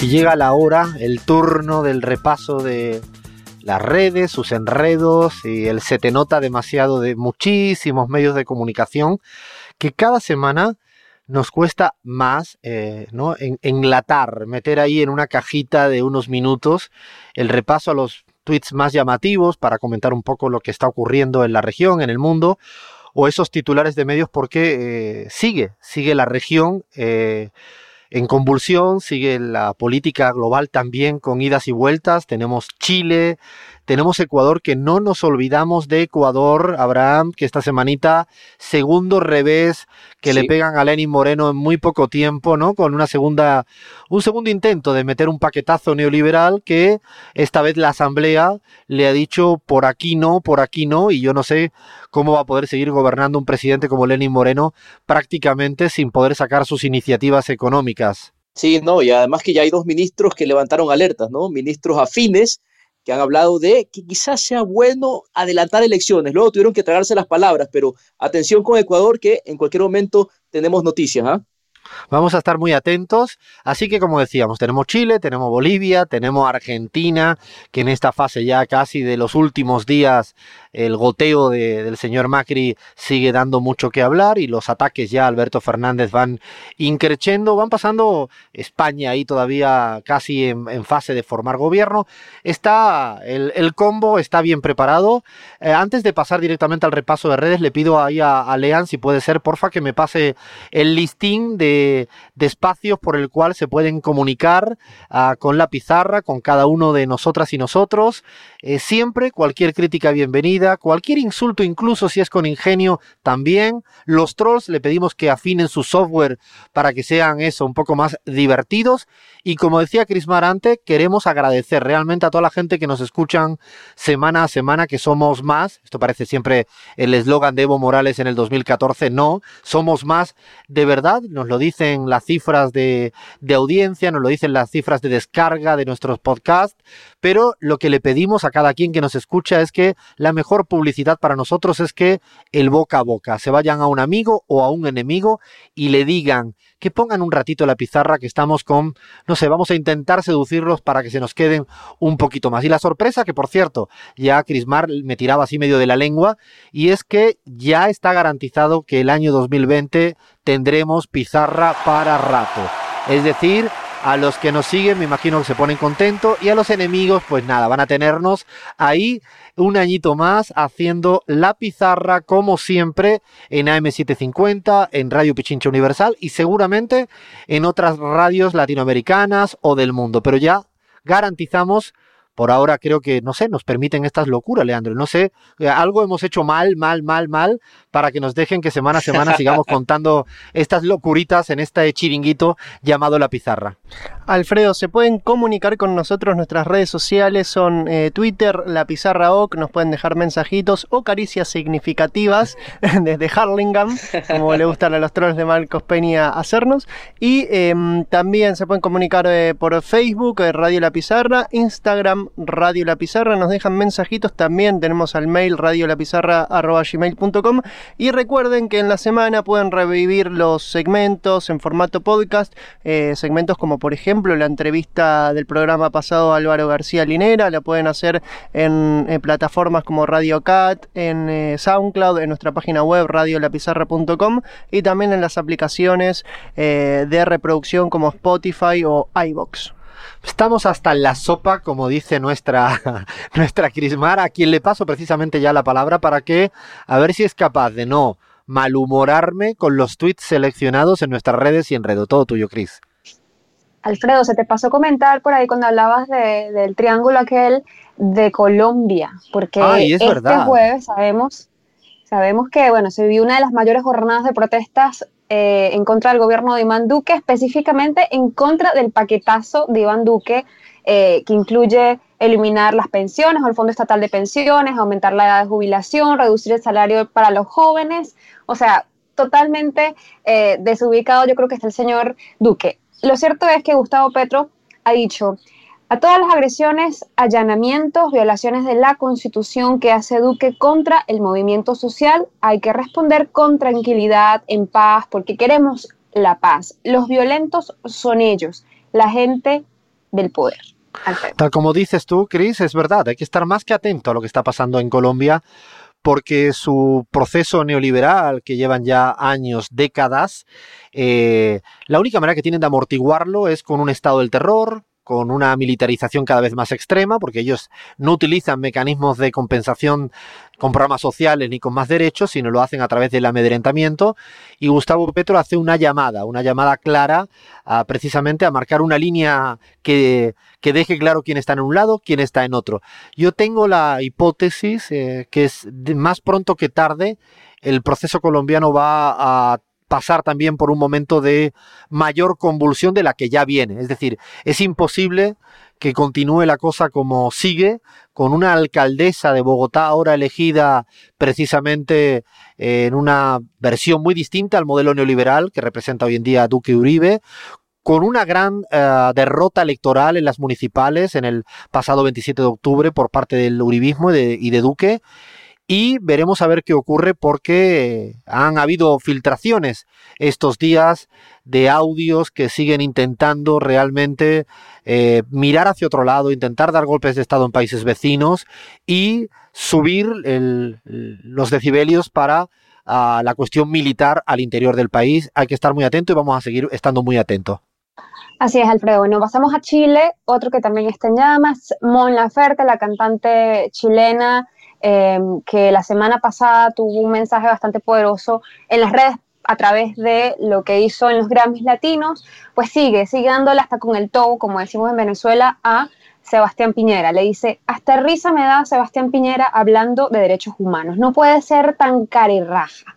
Y llega la hora, el turno del repaso de las redes, sus enredos y el se te nota demasiado de muchísimos medios de comunicación que cada semana nos cuesta más eh, ¿no? enlatar, meter ahí en una cajita de unos minutos el repaso a los tweets más llamativos para comentar un poco lo que está ocurriendo en la región, en el mundo, o esos titulares de medios porque eh, sigue, sigue la región. Eh, en convulsión, sigue la política global también con idas y vueltas. Tenemos Chile, tenemos Ecuador, que no nos olvidamos de Ecuador, Abraham, que esta semanita, segundo revés que le pegan a Lenin Moreno en muy poco tiempo, ¿no? Con una segunda, un segundo intento de meter un paquetazo neoliberal que esta vez la Asamblea le ha dicho por aquí no, por aquí no, y yo no sé cómo va a poder seguir gobernando un presidente como Lenin Moreno prácticamente sin poder sacar sus iniciativas económicas. Sí, no, y además que ya hay dos ministros que levantaron alertas, ¿no? Ministros afines que han hablado de que quizás sea bueno adelantar elecciones. Luego tuvieron que tragarse las palabras, pero atención con Ecuador que en cualquier momento tenemos noticias. ¿ah? Vamos a estar muy atentos. Así que, como decíamos, tenemos Chile, tenemos Bolivia, tenemos Argentina, que en esta fase ya casi de los últimos días el goteo del señor Macri sigue dando mucho que hablar y los ataques ya Alberto Fernández van increciendo, van pasando España ahí todavía casi en, fase de formar gobierno. Está el, combo, está bien preparado. Eh, antes de pasar directamente al repaso de redes, le pido ahí a, Lean, si puede ser, porfa, que me pase el listing de, espacios por el cual se pueden comunicar ah, con la pizarra, con cada uno de nosotras y nosotros. Eh, siempre cualquier crítica bienvenida, cualquier insulto, incluso si es con ingenio, también. Los trolls le pedimos que afinen su software para que sean eso, un poco más divertidos. Y como decía Cris Marante, queremos agradecer realmente a toda la gente que nos escuchan semana a semana, que somos más. Esto parece siempre el eslogan de Evo Morales en el 2014. No, somos más de verdad. Nos lo dicen las cifras de, de audiencia, nos lo dicen las cifras de descarga de nuestros podcasts. Pero lo que le pedimos a cada quien que nos escucha es que la mejor publicidad para nosotros es que el boca a boca, se vayan a un amigo o a un enemigo y le digan que pongan un ratito la pizarra que estamos con, no sé, vamos a intentar seducirlos para que se nos queden un poquito más. Y la sorpresa, que por cierto, ya Crismar me tiraba así medio de la lengua, y es que ya está garantizado que el año 2020 tendremos pizarra para rato. Es decir, a los que nos siguen, me imagino que se ponen contentos. Y a los enemigos, pues nada, van a tenernos ahí un añito más haciendo la pizarra, como siempre, en AM750, en Radio Pichincha Universal y seguramente en otras radios latinoamericanas o del mundo. Pero ya garantizamos por ahora creo que, no sé, nos permiten estas locuras, Leandro. No sé, eh, algo hemos hecho mal, mal, mal, mal, para que nos dejen que semana a semana sigamos contando estas locuritas en este chiringuito llamado La Pizarra. Alfredo, se pueden comunicar con nosotros, nuestras redes sociales son eh, Twitter, La Pizarra OC, nos pueden dejar mensajitos o caricias significativas desde Harlingham, como le gustan a los trolls de Marcos Peña hacernos. Y em, también se pueden comunicar eh, por Facebook, Radio La Pizarra, Instagram, Radio La Pizarra, nos dejan mensajitos, también. Tenemos al mail radiolapizarra.gmail.com y recuerden que en la semana pueden revivir los segmentos en formato podcast, eh, segmentos como por ejemplo la entrevista del programa pasado Álvaro García Linera, la pueden hacer en, plataformas como Radio Cat, en eh, SoundCloud, en nuestra página web radiolapizarra.com y también en las aplicaciones eh, de reproducción como Spotify o iBox. Estamos hasta en la sopa, como dice nuestra, nuestra Crismar, a quien le paso precisamente ya la palabra para que, a ver si es capaz de no malhumorarme con los tweets seleccionados en nuestras redes y enredo. Todo tuyo, Cris. Alfredo, se te pasó comentar por ahí cuando hablabas del triángulo aquel de Colombia, porque este jueves sabemos, sabemos que bueno, se vivió una de las mayores jornadas de protestas eh, en contra del gobierno de Iván Duque, específicamente en contra del paquetazo de Iván Duque, eh, que incluye eliminar las pensiones o el Fondo Estatal de Pensiones, aumentar la edad de jubilación, reducir el salario para los jóvenes. O sea, totalmente eh, desubicado yo creo que está el señor Duque. Lo cierto es que Gustavo Petro ha dicho, a todas las agresiones, allanamientos, violaciones de la Constitución que hace Duque contra el movimiento social, hay que responder con tranquilidad, en paz, porque queremos la paz. Los violentos son ellos, la gente del poder. Tal como dices tú, Cris, es verdad, hay que estar más que atento a lo que está pasando en Colombia porque su proceso neoliberal, que llevan ya años, décadas, eh, la única manera que tienen de amortiguarlo es con un estado del terror, con una militarización cada vez más extrema, porque ellos no utilizan mecanismos de compensación con programas sociales ni con más derechos, sino lo hacen a través del amedrentamiento. Y Gustavo Petro hace una llamada, una llamada clara precisamente a marcar una línea que, deje claro quién está en un lado, quién está en otro. Yo tengo la hipótesis eh, que es más pronto que tarde el proceso colombiano va a pasar también por un momento de mayor convulsión de la que ya viene. Es decir, es imposible que continúe la cosa como sigue, con una alcaldesa de Bogotá ahora elegida precisamente en una versión muy distinta al modelo neoliberal que representa hoy en día Duque Uribe, con una gran eh, derrota electoral en las municipales en el pasado 27 de octubre por parte del Uribismo y de Duque, y veremos a ver qué ocurre porque han habido filtraciones estos días de audios que siguen intentando realmente eh, mirar hacia otro lado, intentar dar golpes de Estado en países vecinos y subir los decibelios para la cuestión militar al interior del país. Hay que estar muy atento y vamos a seguir estando muy atentos. Así es, Alfredo. Bueno, pasamos a Chile. Otro que también está en llamas, Mon Laferte, la cantante chilena Em, que la semana pasada tuvo un mensaje bastante poderoso en las redes a través de lo que hizo en los Grammys Latinos, pues sigue, sigue dándole hasta con el todo, como decimos en Venezuela, a Sebastián Piñera. Le dice, hasta risa me da Sebastián Piñera hablando de derechos humanos. No puede ser tan carirraja.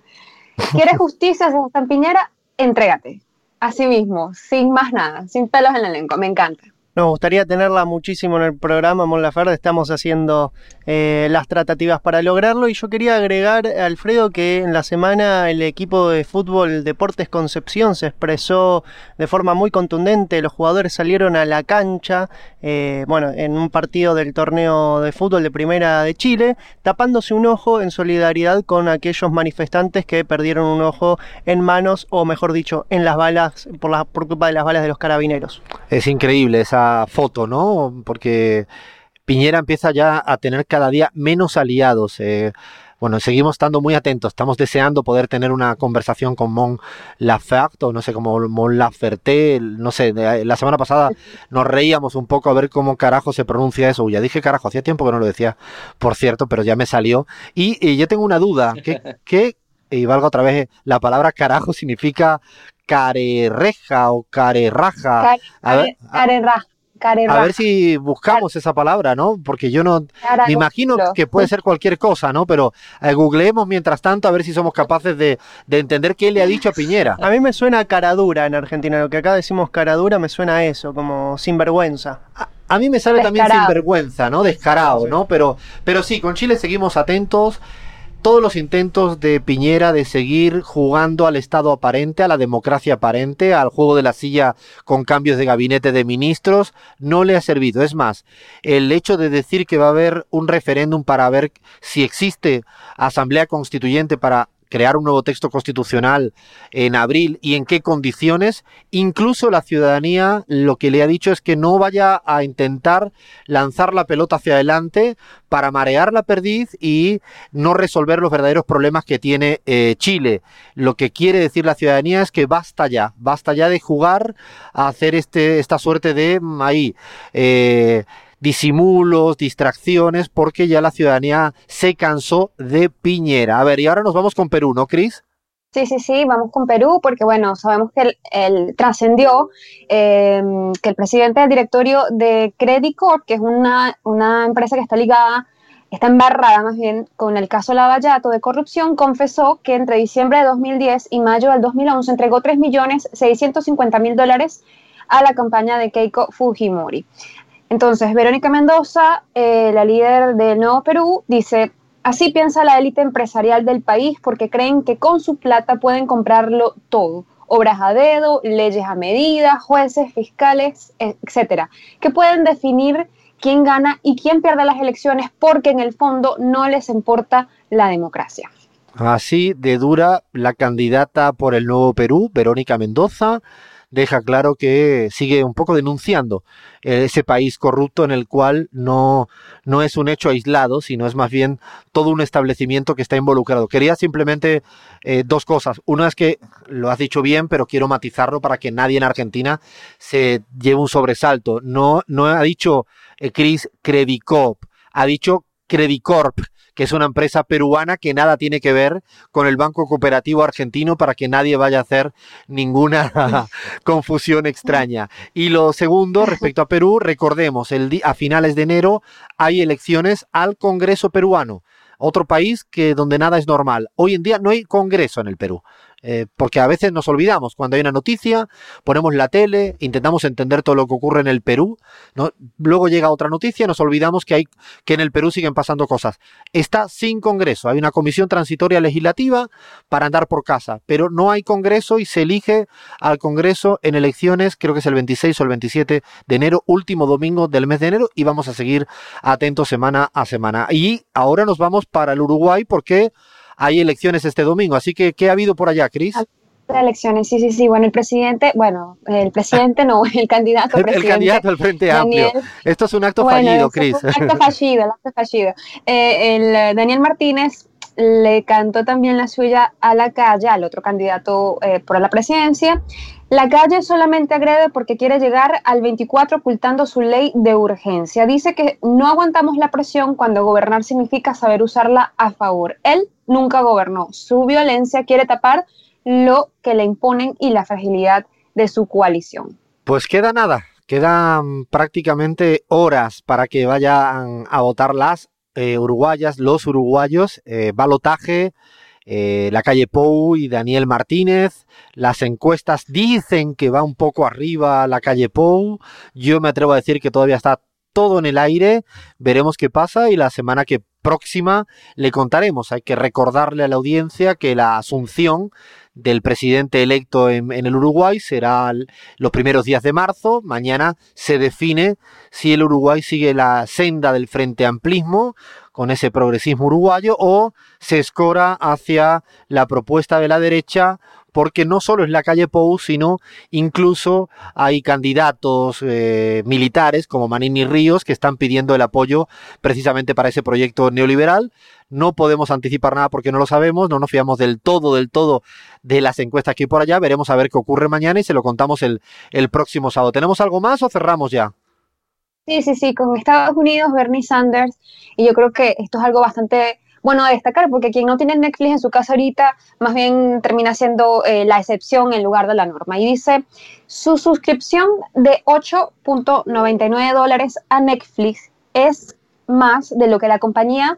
¿Quieres justicia, Sebastián Piñera? Entrégate. Así mismo, sin más nada, sin pelos en la lengua. Me encanta. Nos gustaría tenerla muchísimo en el programa, Mon Laferde. Estamos haciendo eh, las tratativas para lograrlo. Y yo quería agregar, Alfredo, que en la semana el equipo de fútbol Deportes Concepción se expresó de forma muy contundente. Los jugadores salieron a la cancha, eh, bueno, en un partido del torneo de fútbol de Primera de Chile, tapándose un ojo en solidaridad con aquellos manifestantes que perdieron un ojo en manos, o mejor dicho, en las balas, por, por culpa de las balas de los carabineros. Es increíble esa foto, ¿no? Porque Piñera empieza ya a tener cada día menos aliados. Eh, bueno, seguimos estando muy atentos, estamos deseando poder tener una conversación con Mon Laferte, o no sé cómo Mon Laferte, no sé, la semana pasada nos reíamos un poco a ver cómo carajo se pronuncia eso, ya dije carajo, hacía tiempo que no lo decía, por cierto, pero ya me salió, y, yo tengo una duda, ¿qué, y valga otra vez, la palabra carajo significa carereja o carerraja. A ver si buscamos esa palabra, ¿no? Porque yo no me imagino que puede ser cualquier cosa, ¿no? Pero eh, googleemos mientras tanto a ver si somos capaces de, entender qué le ha dicho a Piñera. A mí me suena caradura en Argentina, lo que acá decimos caradura me suena a eso, como sinvergüenza. A, mí me sale también sinvergüenza, ¿no? Descarado, ¿no? Pero, pero sí, con Chile seguimos atentos todos los intentos de Piñera de seguir jugando al Estado aparente, a la democracia aparente, al juego de la silla con cambios de gabinete de ministros, no le ha servido. Es más, el hecho de decir que va a haber un referéndum para ver si existe asamblea constituyente para crear un nuevo texto constitucional en abril y en qué condiciones, incluso la ciudadanía lo que le ha dicho es que no vaya a intentar lanzar la pelota hacia adelante para marear la perdiz y no resolver los verdaderos problemas que tiene eh, Chile. Lo que quiere decir la ciudadanía es que basta ya, basta ya de jugar a hacer este, esta suerte de ahí. Eh, disimulos, distracciones, porque ya la ciudadanía se cansó de Piñera. A ver, y ahora nos vamos con Perú, ¿no, Cris? Sí, sí, sí, vamos con Perú porque, bueno, sabemos que él, trascendió em, que el presidente del directorio de Credit Corp, que es una, una, empresa que está ligada, está embarrada más bien con el caso Lavallato de corrupción, confesó que entre diciembre de 2010 y mayo del 2011 entregó 3.650.000 dólares a la campaña de Keiko Fujimori. Entonces, Verónica Mendoza, eh, la líder del Nuevo Perú, dice, así piensa la élite empresarial del país porque creen que con su plata pueden comprarlo todo. Obras a dedo, leyes a medida, jueces, fiscales, etcétera, que pueden definir quién gana y quién pierde las elecciones porque en el fondo no les importa la democracia. Así de dura la candidata por el Nuevo Perú, Verónica Mendoza, deja claro que sigue un poco denunciando eh, ese país corrupto en el cual no, no es un hecho aislado, sino es más bien todo un establecimiento que está involucrado. Quería simplemente eh, dos cosas. Una es que lo has dicho bien, pero quiero matizarlo para que nadie en Argentina se lleve un sobresalto. No, no ha dicho eh, Chris Credicop, ha dicho Credicorp que es una empresa peruana que nada tiene que ver con el Banco Cooperativo Argentino para que nadie vaya a hacer ninguna confusión extraña. Y lo segundo, respecto a Perú, recordemos, el a finales de enero hay elecciones al Congreso peruano otro país que donde nada es normal. Hoy en día no hay congreso en el Perú. Eh, porque a veces nos olvidamos cuando hay una noticia, ponemos la tele, intentamos entender todo lo que ocurre en el Perú, luego llega otra noticia, nos olvidamos que hay que en el Perú siguen pasando cosas. Está sin Congreso, hay una comisión transitoria legislativa para andar por casa, pero no hay Congreso y se elige al Congreso en elecciones, creo que es el 26 o el 27 de enero, último domingo del mes de enero, y vamos a seguir atentos semana a semana. Y ahora nos vamos para el Uruguay porque hay elecciones este domingo. Así que, ¿qué ha habido por allá, Cris? elecciones, sí, sí, sí. Bueno, el presidente, bueno, el presidente no, el candidato el, el candidato al Frente Amplio. Esto es un acto fallido, Cris. Un acto fallido, el acto fallido. Eh, el eh, Daniel Martínez le cantó también la suya a la calle, al otro candidato eh, por la presidencia. La calle solamente agrede porque quiere llegar al 24 ocultando su ley de urgencia. Dice que no aguantamos la presión cuando gobernar significa saber usarla a favor. Él nunca gobernó. Su violencia quiere tapar lo que le imponen y la fragilidad de su coalición. Pues queda nada, quedan prácticamente horas para que vayan a votar las eh, uruguayas, los uruguayos, eh, balotaje, eh, la calle Pou y Daniel Martínez. Las encuestas dicen que va un poco arriba la calle Pou. Yo me atrevo a decir que todavía está todo en el aire. Veremos qué pasa y la semana que próxima le contaremos. Hay que recordarle a la audiencia que la asunción del presidente electo en, el Uruguay será los primeros días de marzo. Mañana se define si el Uruguay sigue la senda del frente amplismo con ese progresismo uruguayo o se escora hacia la propuesta de la derecha porque no solo es la calle Pou, sino incluso hay candidatos eh, militares como Manini Ríos que están pidiendo el apoyo precisamente para ese proyecto neoliberal. No podemos anticipar nada porque no lo sabemos, no nos fiamos del todo, del todo de las encuestas hay por allá. Veremos a ver qué ocurre mañana y se lo contamos el, el próximo sábado. ¿Tenemos algo más o cerramos ya? Sí, sí, sí, con Estados Unidos, Bernie Sanders, y yo creo que esto es algo bastante bueno a destacar, porque quien no tiene Netflix en su casa ahorita, más bien termina siendo eh, la excepción en lugar de la norma. Y dice, su suscripción de 8.99 dólares a Netflix es más de lo que la compañía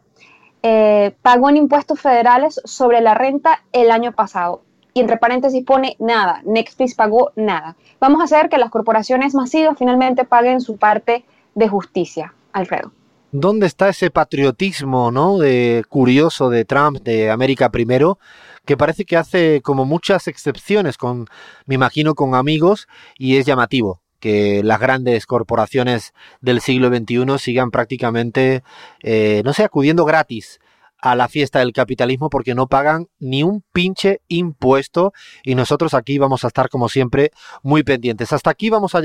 eh, pagó en impuestos federales sobre la renta el año pasado. Y entre paréntesis pone nada, Netflix pagó nada. Vamos a hacer que las corporaciones masivas finalmente paguen su parte de justicia, Alfredo. ¿Dónde está ese patriotismo, ¿no? De curioso de Trump, de América primero, que parece que hace como muchas excepciones con, me imagino, con amigos y es llamativo que las grandes corporaciones del siglo XXI sigan prácticamente, eh, no sé, acudiendo gratis a la fiesta del capitalismo porque no pagan ni un pinche impuesto y nosotros aquí vamos a estar como siempre muy pendientes. Hasta aquí vamos a,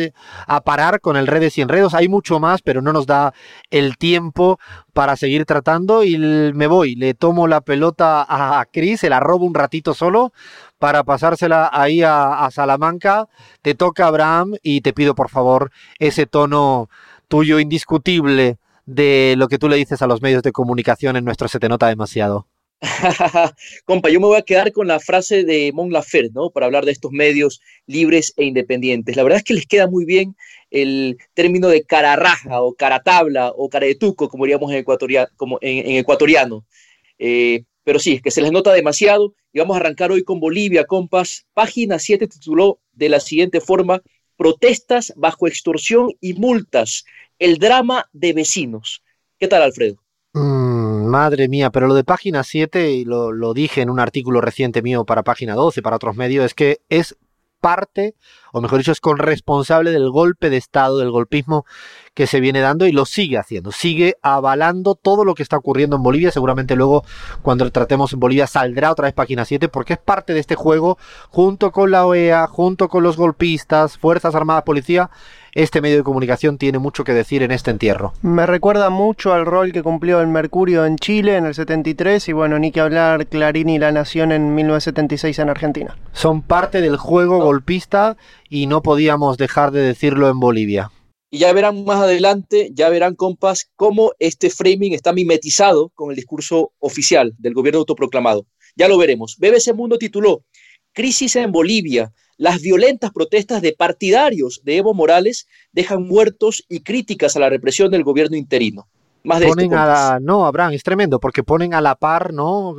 parar con el redes y enredos. Hay mucho más, pero no nos da el tiempo para seguir tratando y me voy, le tomo la pelota a Cris, se la robo un ratito solo para pasársela ahí a, a Salamanca. Te toca Abraham y te pido por favor ese tono tuyo indiscutible de lo que tú le dices a los medios de comunicación en nuestro Se Te Nota Demasiado. Compa, yo me voy a quedar con la frase de Mon Laferte, ¿no? Para hablar de estos medios libres e independientes. La verdad es que les queda muy bien el término de cara raja o cara tabla o cara de tuco, como diríamos en, como en, ecuatoriano. Eh, pero sí, es que se les nota demasiado y vamos a arrancar hoy con Bolivia, compas. Página 7 tituló de la siguiente forma, protestas bajo extorsión y multas el drama de vecinos. ¿Qué tal, Alfredo? Mm, madre mía, pero lo de página 7, y lo, dije en un artículo reciente mío para página 12, para otros medios, es que es parte o mejor dicho, es corresponsable del golpe de Estado, del golpismo que se viene dando y lo sigue haciendo, sigue avalando todo lo que está ocurriendo en Bolivia. Seguramente luego cuando tratemos en Bolivia saldrá otra vez página 7 porque es parte de este juego junto con la OEA, junto con los golpistas, Fuerzas Armadas, Policía este medio de comunicación tiene mucho que decir en este entierro. Me recuerda mucho al rol que cumplió el Mercurio en Chile en el 73 y bueno, ni que hablar Clarín y La Nación en 1976 en Argentina. Son parte del juego golpista y no podíamos dejar de decirlo en Bolivia. Y ya verán más adelante, ya verán, compas, cómo este framing está mimetizado con el discurso oficial del gobierno autoproclamado. Ya lo veremos. BBC Mundo tituló Crisis en Bolivia, las violentas protestas de partidarios de Evo Morales dejan muertos y críticas a la represión del gobierno interino. Más de ponen a la, no, Abraham, es tremendo, porque ponen a la par, ¿no?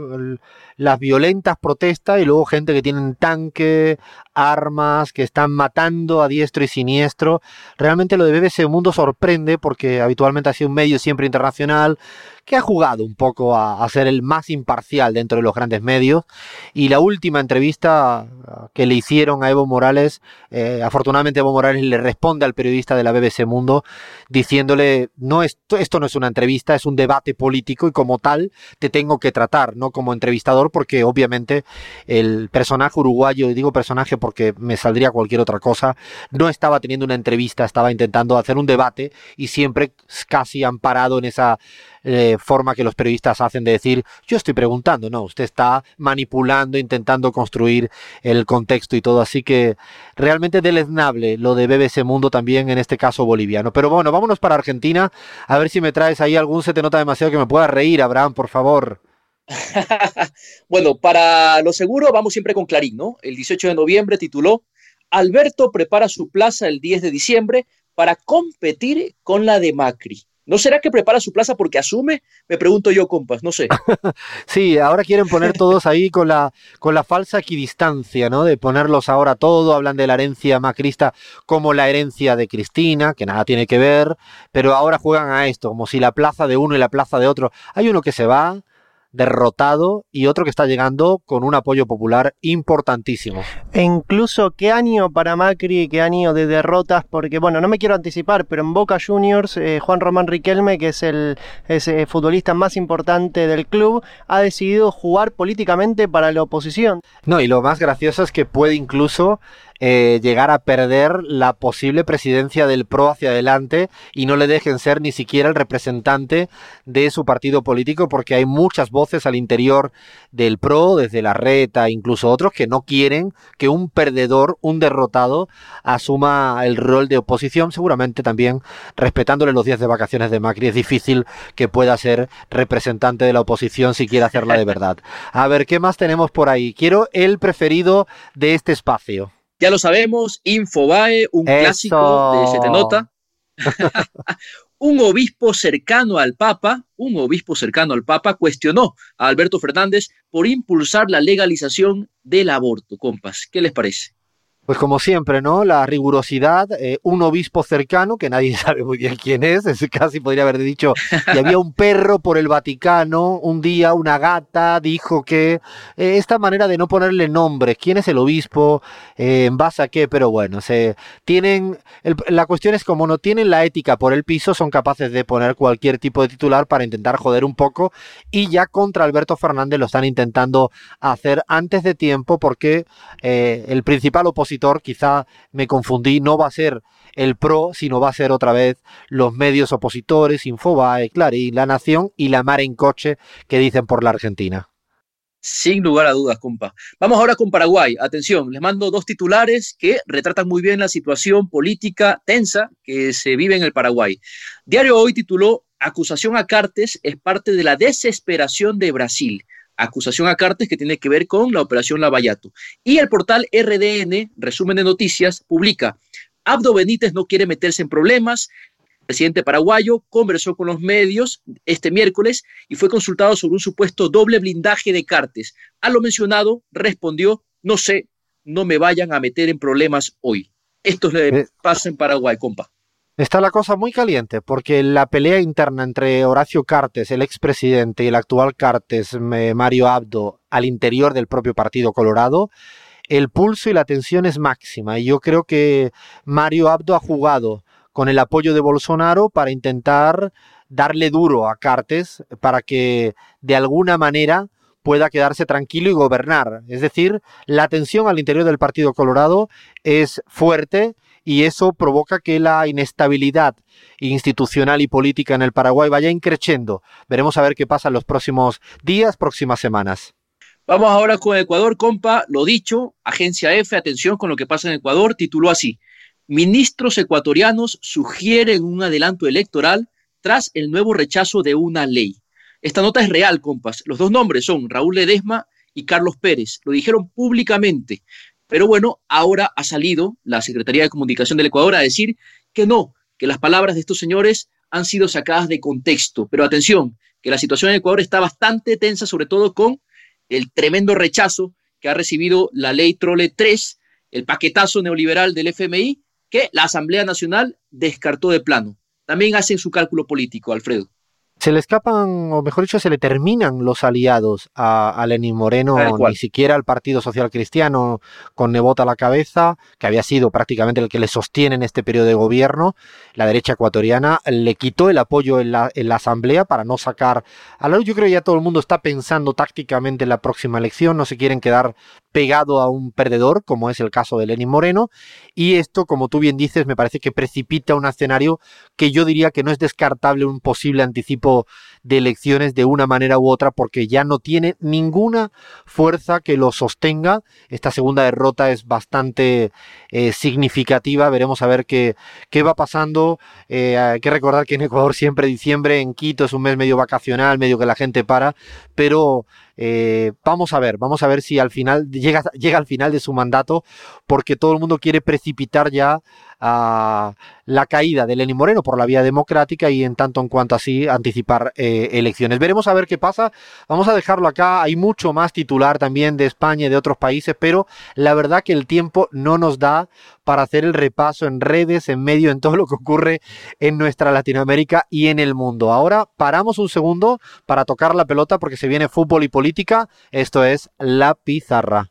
Las violentas protestas y luego gente que tienen tanque, armas, que están matando a diestro y siniestro. Realmente lo de BBC Mundo sorprende porque habitualmente ha sido un medio siempre internacional que ha jugado un poco a, ser el más imparcial dentro de los grandes medios. Y la última entrevista ah, que le hicieron a Evo Morales, eh, afortunadamente Evo Morales le responde al periodista de la BBC Mundo diciéndole, no, esto, esto no es una entrevista, es un debate político y como tal te tengo que tratar, no como entrevistador porque obviamente el personaje uruguayo, y digo personaje porque me saldría cualquier otra cosa, no estaba teniendo una entrevista, estaba intentando hacer un debate y siempre casi amparado en esa eh, forma que los periodistas hacen de decir, yo estoy preguntando, no, usted está manipulando, intentando construir el contexto y todo, así que realmente deleznable lo de BBC Mundo también, en este caso boliviano. Pero bueno, vámonos para Argentina, a ver si me traes ahí algún se te nota demasiado que me pueda reír, Abraham, por favor. bueno, para lo seguro vamos siempre con Clarín, ¿no? El 18 de noviembre tituló Alberto prepara su plaza el 10 de diciembre para competir con la de Macri. ¿No será que prepara su plaza porque asume? Me pregunto yo, compas, no sé. sí, ahora quieren poner todos ahí con la, con la falsa equidistancia, ¿no? De ponerlos ahora todo, hablan de la herencia macrista como la herencia de Cristina, que nada tiene que ver, pero ahora juegan a esto, como si la plaza de uno y la plaza de otro. Hay uno que se va, derrotado y otro que está llegando con un apoyo popular importantísimo. E incluso qué año para Macri, qué año de derrotas, porque bueno, no me quiero anticipar, pero en Boca Juniors, eh, Juan Román Riquelme, que es el futbolista más importante del club, ha decidido jugar políticamente para la oposición. No, y lo más gracioso es que puede incluso eh, llegar a perder la posible presidencia del PRO hacia adelante y no le dejen ser ni siquiera el representante de su partido político porque hay muchas voces al interior del PRO, desde la reta, incluso otros, que no quieren que un perdedor, un derrotado, asuma el rol de oposición, seguramente también respetándole los días de vacaciones de Macri. Es difícil que pueda ser representante de la oposición si quiere hacerla de verdad. A ver, ¿qué más tenemos por ahí? Quiero el preferido de este espacio. Ya lo sabemos, Infobae, un clásico de Se Te Nota. un obispo cercano al Papa, un obispo cercano al Papa, cuestionó a Alberto Fernández por impulsar la legalización del aborto. Compas, ¿qué les parece? Pues como siempre, ¿no? La rigurosidad, eh, un obispo cercano, que nadie sabe muy bien quién es, es casi podría haber dicho, y había un perro por el Vaticano, un día una gata dijo que eh, esta manera de no ponerle nombre, quién es el obispo, eh, en base a qué, pero bueno, se tienen, la cuestión es como no tienen la ética por el piso, son capaces de poner cualquier tipo de titular para intentar joder un poco, y ya contra Alberto Fernández lo están intentando hacer antes de tiempo porque el principal opositor quizá me confundí, no va a ser el PRO, sino va a ser otra vez los medios opositores, Infobae, Clarín, La Nación y la Mar en Coche que dicen por la Argentina. Sin lugar a dudas, compa. Vamos ahora con Paraguay. Atención, les mando dos titulares que retratan muy bien la situación política tensa que se vive en el Paraguay. Diario Hoy tituló Acusación a Cartes es parte de la desesperación de Brasil acusación a Cartes que tiene que ver con la operación Lavallato. Y el portal RDN, resumen de noticias, publica, Abdo Benítez no quiere meterse en problemas, el presidente paraguayo conversó con los medios este miércoles y fue consultado sobre un supuesto doble blindaje de Cartes. A lo mencionado, respondió, no sé, no me vayan a meter en problemas hoy. Esto le eh, pasa en Paraguay, compa. Está la cosa muy caliente porque la pelea interna entre Horacio Cartes, el expresidente, y el actual Cartes, Mario Abdo, al interior del propio Partido Colorado, el pulso y la tensión es máxima. Y yo creo que Mario Abdo ha jugado con el apoyo de Bolsonaro para intentar darle duro a Cartes para que de alguna manera pueda quedarse tranquilo y gobernar. Es decir, la tensión al interior del Partido Colorado es fuerte y eso provoca que la inestabilidad institucional y política en el Paraguay vaya increciendo. Veremos a ver qué pasa en los próximos días, próximas semanas. Vamos ahora con Ecuador, compa. Lo dicho, Agencia F, atención con lo que pasa en Ecuador, tituló así. Ministros ecuatorianos sugieren un adelanto electoral tras el nuevo rechazo de una ley. Esta nota es real, compas. Los dos nombres son Raúl Ledesma y Carlos Pérez. Lo dijeron públicamente. Pero bueno, ahora ha salido la Secretaría de Comunicación del Ecuador a decir que no, que las palabras de estos señores han sido sacadas de contexto. Pero atención, que la situación en Ecuador está bastante tensa, sobre todo con el tremendo rechazo que ha recibido la ley Trole 3, el paquetazo neoliberal del FMI, que la Asamblea Nacional descartó de plano. También hacen su cálculo político, Alfredo se le escapan, o mejor dicho, se le terminan los aliados a, Lenín Moreno, ni siquiera al Partido Social Cristiano con Nebota a la cabeza, que había sido prácticamente el que le sostiene en este periodo de gobierno. La derecha ecuatoriana le quitó el apoyo en la, en la Asamblea para no sacar a la luz. Yo creo que ya todo el mundo está pensando tácticamente en la próxima elección, no se quieren quedar pegado a un perdedor, como es el caso de Lenín Moreno, y esto, como tú bien dices, me parece que precipita un escenario que yo diría que no es descartable un posible anticipo de elecciones de una manera u otra, porque ya no tiene ninguna fuerza que lo sostenga. Esta segunda derrota es bastante eh, significativa, veremos a ver qué, qué va pasando. Eh, hay que recordar que en Ecuador siempre diciembre, en Quito es un mes medio vacacional, medio que la gente para, pero eh, vamos a ver, vamos a ver si al final llega, llega al final de su mandato, porque todo el mundo quiere precipitar ya a la caída de Lenín Moreno por la vía democrática y en tanto en cuanto así anticipar eh, elecciones. Veremos a ver qué pasa. Vamos a dejarlo acá. Hay mucho más titular también de España y de otros países, pero la verdad que el tiempo no nos da para hacer el repaso en redes, en medio, en todo lo que ocurre en nuestra Latinoamérica y en el mundo. Ahora paramos un segundo para tocar la pelota porque se viene fútbol y política. Esto es La Pizarra.